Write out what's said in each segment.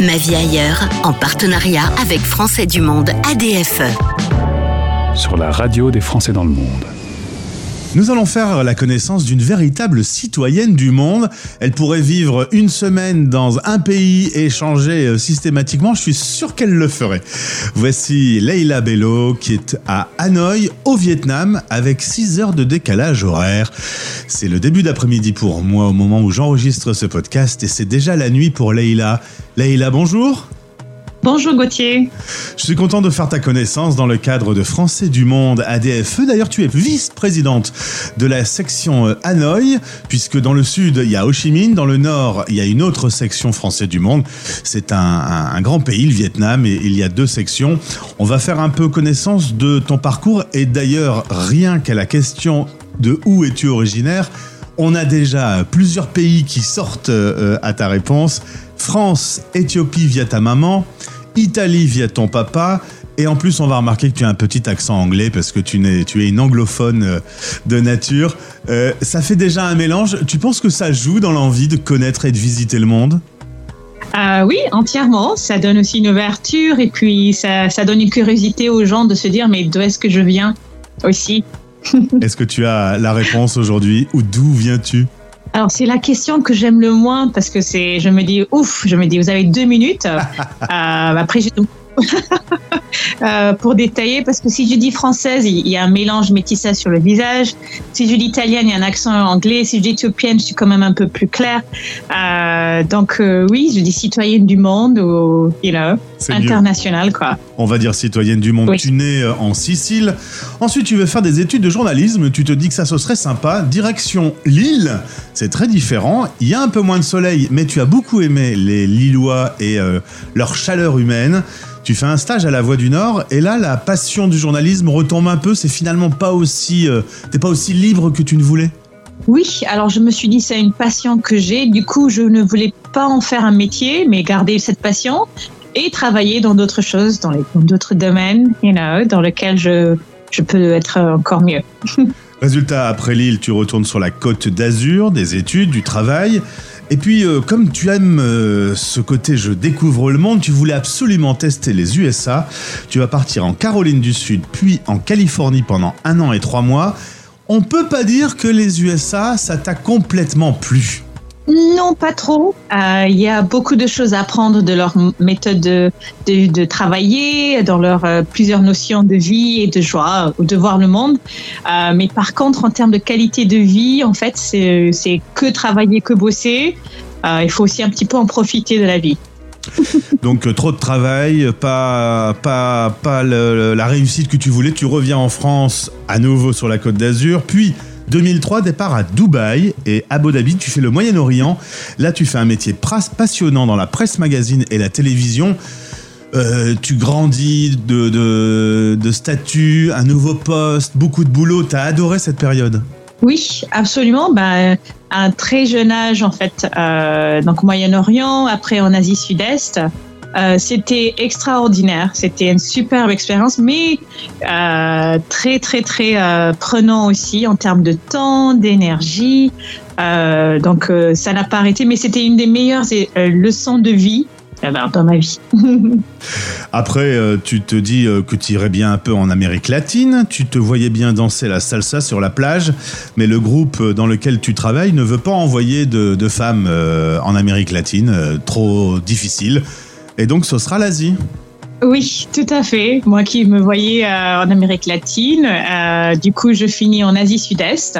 Ma vie ailleurs, en partenariat avec Français du Monde ADFE. Sur la radio des Français dans le monde. Nous allons faire la connaissance d'une véritable citoyenne du monde. Elle pourrait vivre une semaine dans un pays et changer euh, systématiquement. Je suis sûr qu'elle le ferait. Voici Leila Bello qui est à Hanoï, au Vietnam, avec 6 heures de décalage horaire. C'est le début d'après-midi pour moi au moment où j'enregistre ce podcast et c'est déjà la nuit pour Leila. Leila, bonjour. Bonjour Gauthier. Je suis content de faire ta connaissance dans le cadre de Français du Monde ADFE. D'ailleurs, tu es vice-présidente de la section euh, Hanoï, puisque dans le sud, il y a Ho Chi Minh, dans le nord, il y a une autre section Français du Monde. C'est un, un, grand pays, le Vietnam, et il y a deux sections. On va faire un peu connaissance de ton parcours, et d'ailleurs, rien qu'à la question de où es-tu originaire, on a déjà plusieurs pays qui sortent euh, à ta réponse. France, Éthiopie via ta maman, Italie via ton papa. Et en plus, on va remarquer que tu as un petit accent anglais parce que tu, es, tu es une anglophone euh, de nature. Euh, ça fait déjà un mélange. Tu penses que ça joue dans l'envie de connaître et de visiter le monde? Euh, oui, entièrement. Ça donne aussi une ouverture et puis ça, ça donne une curiosité aux gens de se dire mais d'où est-ce que je viens aussi? est-ce que tu as la réponse aujourd'hui? Ou d'où viens-tu? Alors c'est la question que j'aime le moins parce que c'est, je me dis ouf, je me dis vous avez deux minutes. euh, après j'ai euh, pour détailler, parce que si je dis française, il y a un mélange métissage sur le visage. Si je dis italienne, il y a un accent anglais. Si je dis éthiopienne, je suis quand même un peu plus claire. Euh, donc euh, oui, je dis citoyenne du monde ou you know, internationale quoi. On va dire citoyenne du monde. Oui. Tu nais euh, en Sicile. Ensuite, tu veux faire des études de journalisme. Tu te dis que ça, ce serait sympa. Direction Lille. C'est très différent. Il y a un peu moins de soleil, mais tu as beaucoup aimé les Lillois et euh, leur chaleur humaine. Tu fais un stage à la Voix du Nord et là, la passion du journalisme retombe un peu. C'est finalement pas aussi, euh, t'es pas aussi libre que tu ne voulais. Oui, alors je me suis dit c'est une passion que j'ai. Du coup, je ne voulais pas en faire un métier, mais garder cette passion et travailler dans d'autres choses, dans d'autres domaines, you know, dans lesquels je, je peux être encore mieux. Résultat, après Lille, tu retournes sur la côte d'Azur, des études, du travail. Et puis, euh, comme tu aimes euh, ce côté je découvre le monde, tu voulais absolument tester les USA. Tu vas partir en Caroline du Sud, puis en Californie pendant un an et trois mois. On peut pas dire que les USA, ça t'a complètement plu. Non, pas trop. Il euh, y a beaucoup de choses à apprendre de leur méthode de, de, travailler, dans leurs euh, plusieurs notions de vie et de joie, ou de voir le monde. Euh, mais par contre, en termes de qualité de vie, en fait, c'est que travailler, que bosser. Euh, il faut aussi un petit peu en profiter de la vie. Donc trop de travail, pas, pas, pas la réussite que tu voulais. Tu reviens en France à nouveau sur la côte d'Azur, puis 2003, départ à Dubaï et Abu Dhabi, tu fais le Moyen-Orient. Là, tu fais un métier passionnant dans la presse magazine et la télévision. Euh, tu grandis de, de, statut, un nouveau poste, beaucoup de boulot. Tu as adoré cette période? Oui, absolument. Ben, à un très jeune âge, en fait, euh, donc Moyen-Orient, après en Asie Sud-Est. Euh, c'était extraordinaire, c'était une superbe expérience, mais euh, très très très euh, prenant aussi en termes de temps, d'énergie. Donc ça n'a pas arrêté, mais c'était une des meilleures leçons de vie dans ma vie. Après, tu te dis que tu irais bien un peu en Amérique latine, tu te voyais bien danser la salsa sur la plage, mais le groupe dans lequel tu travailles ne veut pas envoyer de femmes en Amérique latine, trop difficile. Et donc, ce sera l'Asie. Oui, tout à fait. Moi qui me voyais euh, en Amérique latine, euh, du coup, je finis en Asie Sud-Est.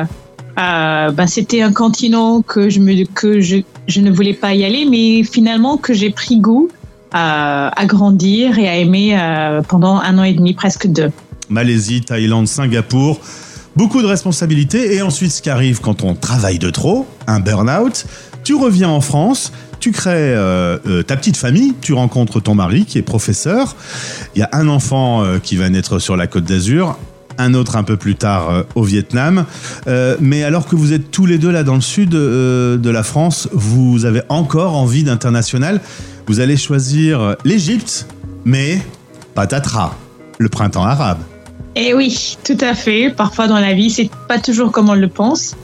Euh, ben, c'était un continent que je me que je, je ne voulais pas y aller, mais finalement que j'ai pris goût à grandir et à aimer pendant un an et demi, presque deux. Malaisie, Thaïlande, Singapour. Beaucoup de responsabilités et ensuite ce qui arrive quand on travaille de trop, un burn-out, tu reviens en France, tu crées euh, euh, ta petite famille, tu rencontres ton mari qui est professeur, il y a un enfant euh, qui va naître sur la côte d'Azur, un autre un peu plus tard au Vietnam. Mais alors que vous êtes tous les deux là dans le sud de la France, vous avez encore envie d'international. Vous allez choisir l'Égypte, mais patatras, le printemps arabe. Eh oui, tout à fait. Parfois dans la vie, c'est pas toujours comme on le pense.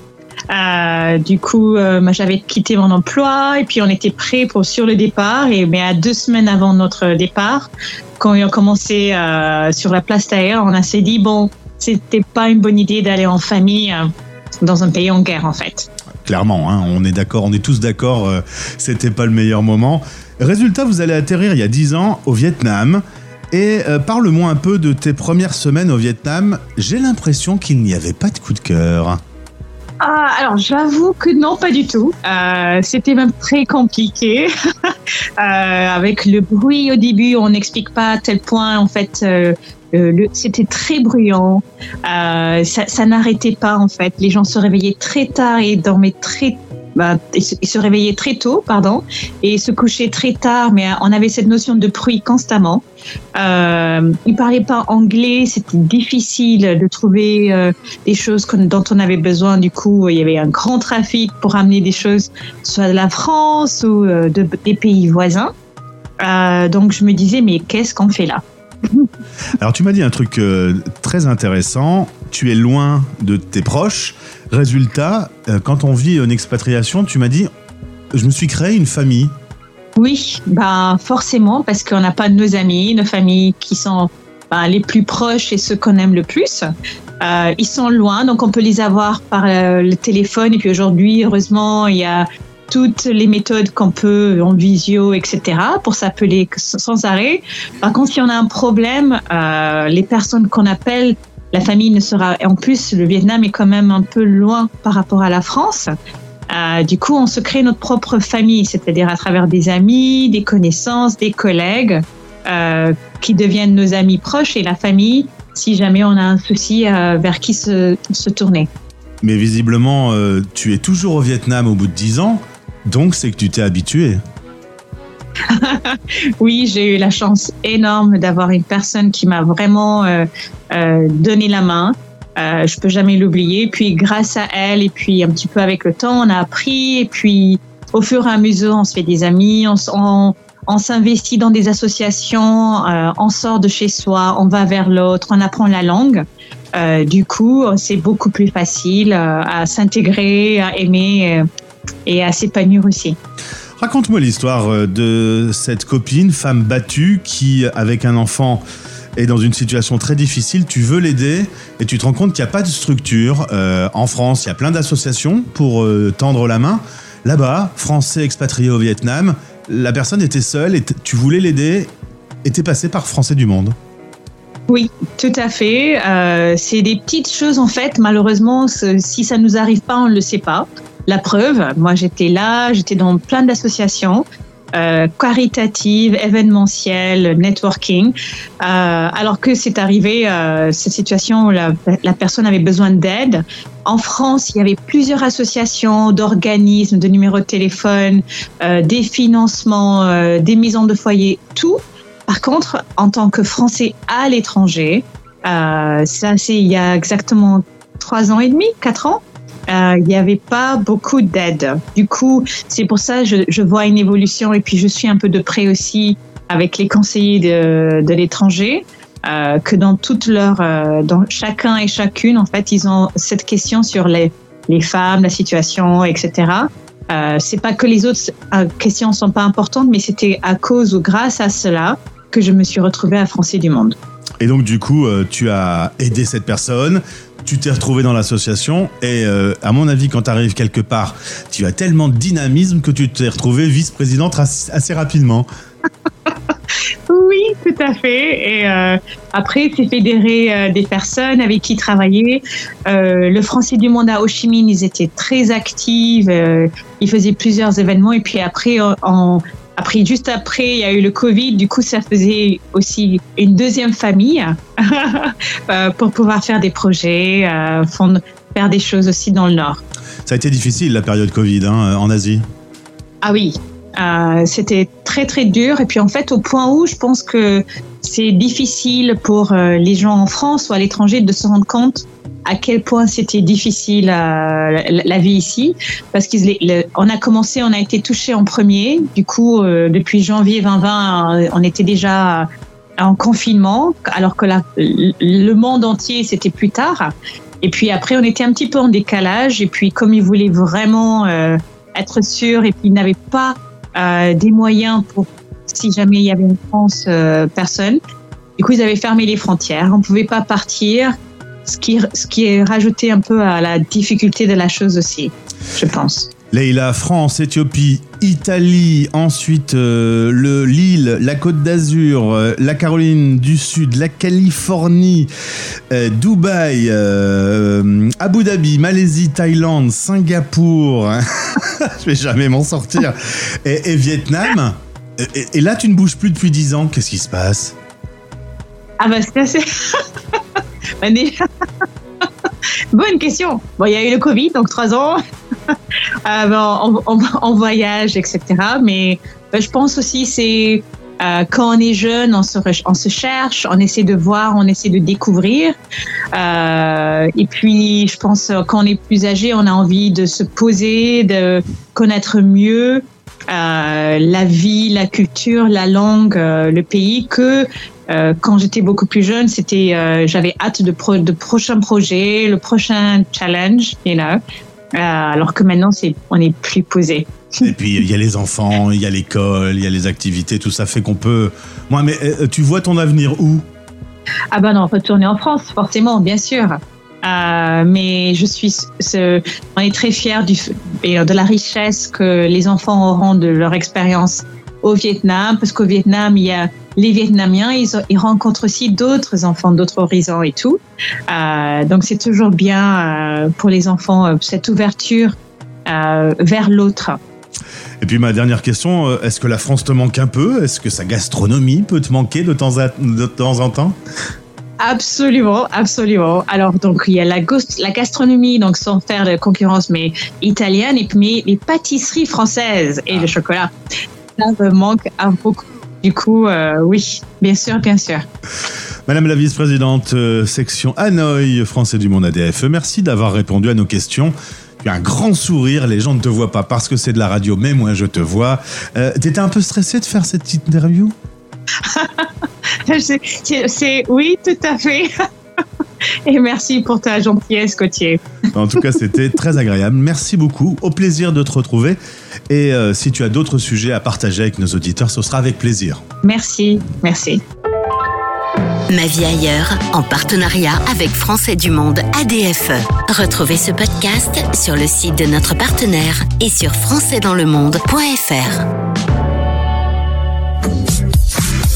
Euh, du coup, euh, j'avais quitté mon emploi et puis on était prêt pour sur le départ. Et mais à deux semaines avant notre départ, quand on a commencé euh, sur la place d'ailleurs, on a s'est dit bon, c'était pas une bonne idée d'aller en famille dans un pays en guerre en fait. Clairement, hein, on est d'accord, on est tous d'accord, c'était pas le meilleur moment. Résultat, vous allez atterrir il y a 10 ans au Vietnam. Et parle-moi un peu de tes premières semaines au Vietnam. J'ai l'impression qu'il n'y avait pas de coup de cœur. Alors j'avoue que non, pas du tout. Euh, C'était même très compliqué. euh, avec le bruit au début, on n'explique pas à tel point en fait. Euh, c'était très bruyant, ça, ça n'arrêtait pas en fait. Les gens se réveillaient très tard et dormaient très, bah, ils, se, réveillaient très tôt, pardon, et se couchaient très tard. Mais on avait cette notion de bruit constamment. Euh, ils parlaient pas anglais, c'était difficile de trouver euh, des choses dont on avait besoin. Du coup, il y avait un grand trafic pour amener des choses, soit de la France ou euh, de, des pays voisins. Euh, donc, je me disais, mais qu'est-ce qu'on fait là? Alors tu m'as dit un truc très intéressant. Tu es loin de tes proches. Résultat, euh, quand on vit une expatriation, tu m'as dit, je me suis créé une famille. Oui, bah forcément, parce qu'on n'a pas nos amis, nos familles qui sont bah, les plus proches et ceux qu'on aime le plus. Euh, ils sont loin, donc on peut les avoir par euh, le téléphone. Et puis aujourd'hui, heureusement, il y a toutes les méthodes qu'on peut en visio, etc., pour s'appeler sans arrêt. Par contre, si on a un problème, les personnes qu'on appelle, la famille ne sera. En plus, le Vietnam est quand même un peu loin par rapport à la France. Euh, du coup, on se crée notre propre famille, c'est-à-dire à travers des amis, des connaissances, des collègues euh, qui deviennent nos amis proches et la famille si jamais on a un souci euh, vers qui se, se tourner. Mais visiblement, tu es toujours au Vietnam au bout de 10 ans. Donc c'est que tu t'es habitué. Oui, j'ai eu la chance énorme d'avoir une personne qui m'a vraiment euh, euh, donné la main. Euh, je peux jamais l'oublier. Puis grâce à elle et puis un petit peu avec le temps, on a appris. Et puis au fur et à mesure, on se fait des amis, on, s'investit dans des associations, euh, on sort de chez soi, on va vers l'autre, on apprend la langue. Euh, du coup, c'est beaucoup plus facile euh, à s'intégrer, à aimer euh, et à s'épanouir aussi. Raconte-moi l'histoire euh, de cette copine, femme battue, qui, avec un enfant, est dans une situation très difficile. Tu veux l'aider et tu te rends compte qu'il n'y a pas de structure. Euh, en France, il y a plein d'associations pour euh, tendre la main. Là-bas, Français expatriés au Vietnam, la personne était seule et tu voulais l'aider et t'es passé par Français du Monde. Oui, tout à fait. C'est des petites choses en fait. Malheureusement, si ça nous arrive pas, on ne le sait pas. La preuve, moi j'étais là, j'étais dans plein d'associations euh, caritatives, événementielles, networking, euh, alors que c'est arrivé euh, cette situation où la, personne avait besoin d'aide. En France, il y avait plusieurs associations d'organismes, de numéros de téléphone, des financements, des maisons de foyer, tout. Par contre, en tant que Français à l'étranger, ça c'est il y a exactement trois ans et demi, quatre ans, euh, il n'y avait pas beaucoup d'aide. Du coup, c'est pour ça que je, vois une évolution et puis je suis un peu de près aussi avec les conseillers de, l'étranger. Euh, que dans toutes leurs, euh, dans chacun et chacune, en fait, ils ont cette question sur les, les femmes, la situation, etc. Euh, c'est pas que les autres questions sont pas importantes, mais c'était à cause ou grâce à cela que je me suis retrouvée à Français du Monde. Et donc, du coup, tu as aidé cette personne, tu t'es retrouvé dans l'association, et euh, à mon avis, quand tu arrives quelque part, tu as tellement de dynamisme que tu t'es retrouvé vice-présidente assez, rapidement. Oui, tout à fait. Et euh, après, c'est fédéré euh, des personnes avec qui travailler. Euh, le Français du Monde à Ho Chi Minh, ils étaient très actifs. ils faisaient plusieurs événements. Et puis après, en, après, juste après, il y a eu le Covid. Du coup, ça faisait aussi une deuxième famille euh, pour pouvoir faire des projets, euh, faire des choses aussi dans le Nord. Ça a été difficile la période Covid hein, en Asie. Ah oui, euh, c'était très très dur. Et puis en fait, au point où je pense que c'est difficile pour euh, les gens en France ou à l'étranger de se rendre compte à quel point c'était difficile euh, la, vie ici, parce qu'on a commencé, on a été touché en premier. Du coup, euh, depuis janvier 2020, euh, on était déjà en confinement, alors que la, le monde entier c'était plus tard. Et puis après, on était un petit peu en décalage. Et puis, comme ils voulaient vraiment euh, être sûrs et puis ils n'avaient pas euh, des moyens pour, si jamais il y avait une France, euh, personne. Du coup, ils avaient fermé les frontières. On ne pouvait pas partir, ce qui, ce qui est rajouté un peu à la difficulté de la chose aussi, je pense. Leïla, France, Éthiopie, Italie, ensuite euh, le Lille, la Côte d'Azur, euh, la Caroline du Sud, la Californie, euh, Dubaï, euh, Abu Dhabi, Malaisie, Thaïlande, Singapour. Je vais jamais m'en sortir. Et, et Vietnam. Et, et là, tu ne bouges plus depuis 10 ans. Qu'est-ce qui se passe? Ah bah c'est assez... Bah, Bonne question. Bon, il y a eu le Covid, donc trois ans. Euh, bon, en, voyage, etc. Mais bah, je pense aussi c'est euh, quand on est jeune, on se, cherche, on essaie de voir, on essaie de découvrir. Euh, et puis, je pense quand on est plus âgé, on a envie de se poser, de connaître mieux euh, la vie, la culture, la langue, euh, le pays que euh, quand j'étais beaucoup plus jeune, c'était j'avais hâte de, pro, de prochains projets, le prochain challenge, you know. Alors que maintenant, c'est on est plus posé. Et puis il y a les enfants, il y a l'école, il y a les activités, tout ça fait qu'on peut. Moi, mais tu vois ton avenir où? Ah ben non, retourner en France, forcément, bien sûr. Euh, mais je suis, on est très fiers et de la richesse que les enfants auront de leur expérience au Vietnam, parce qu'au Vietnam, il y a les Vietnamiens, ils, ont- ils rencontrent aussi d'autres enfants d'autres horizons et tout. Euh, donc c'est toujours bien euh, pour les enfants euh, cette ouverture euh, vers l'autre. Et puis ma dernière question, euh, est-ce que la France te manque un peu? Est-ce que sa gastronomie peut te manquer de temps en temps? Absolument, absolument. Alors donc il y a la, gastronomie, donc sans faire de concurrence, mais italienne, et puis les pâtisseries françaises et le chocolat. Ça me manque un beaucoup. Du coup, euh, oui, bien sûr, bien sûr. Madame la vice-présidente euh, section Hanoï, Français du Monde ADFE, merci d'avoir répondu à nos questions. Tu as un grand sourire, les gens ne te voient pas parce que c'est de la radio, mais moi je te vois. Euh, T'étais un peu stressé de faire cette petite interview? C'est- oui, tout à fait. Et merci pour ta gentillesse, Gauthier. En tout cas, c'était très agréable. Merci beaucoup. Au plaisir de te retrouver. Et euh, si tu as d'autres sujets à partager avec nos auditeurs, ce sera avec plaisir. Merci, merci. Ma vie ailleurs, en partenariat avec Français du Monde ADFE. Retrouvez ce podcast sur le site de notre partenaire et sur françaisdanslemonde.fr.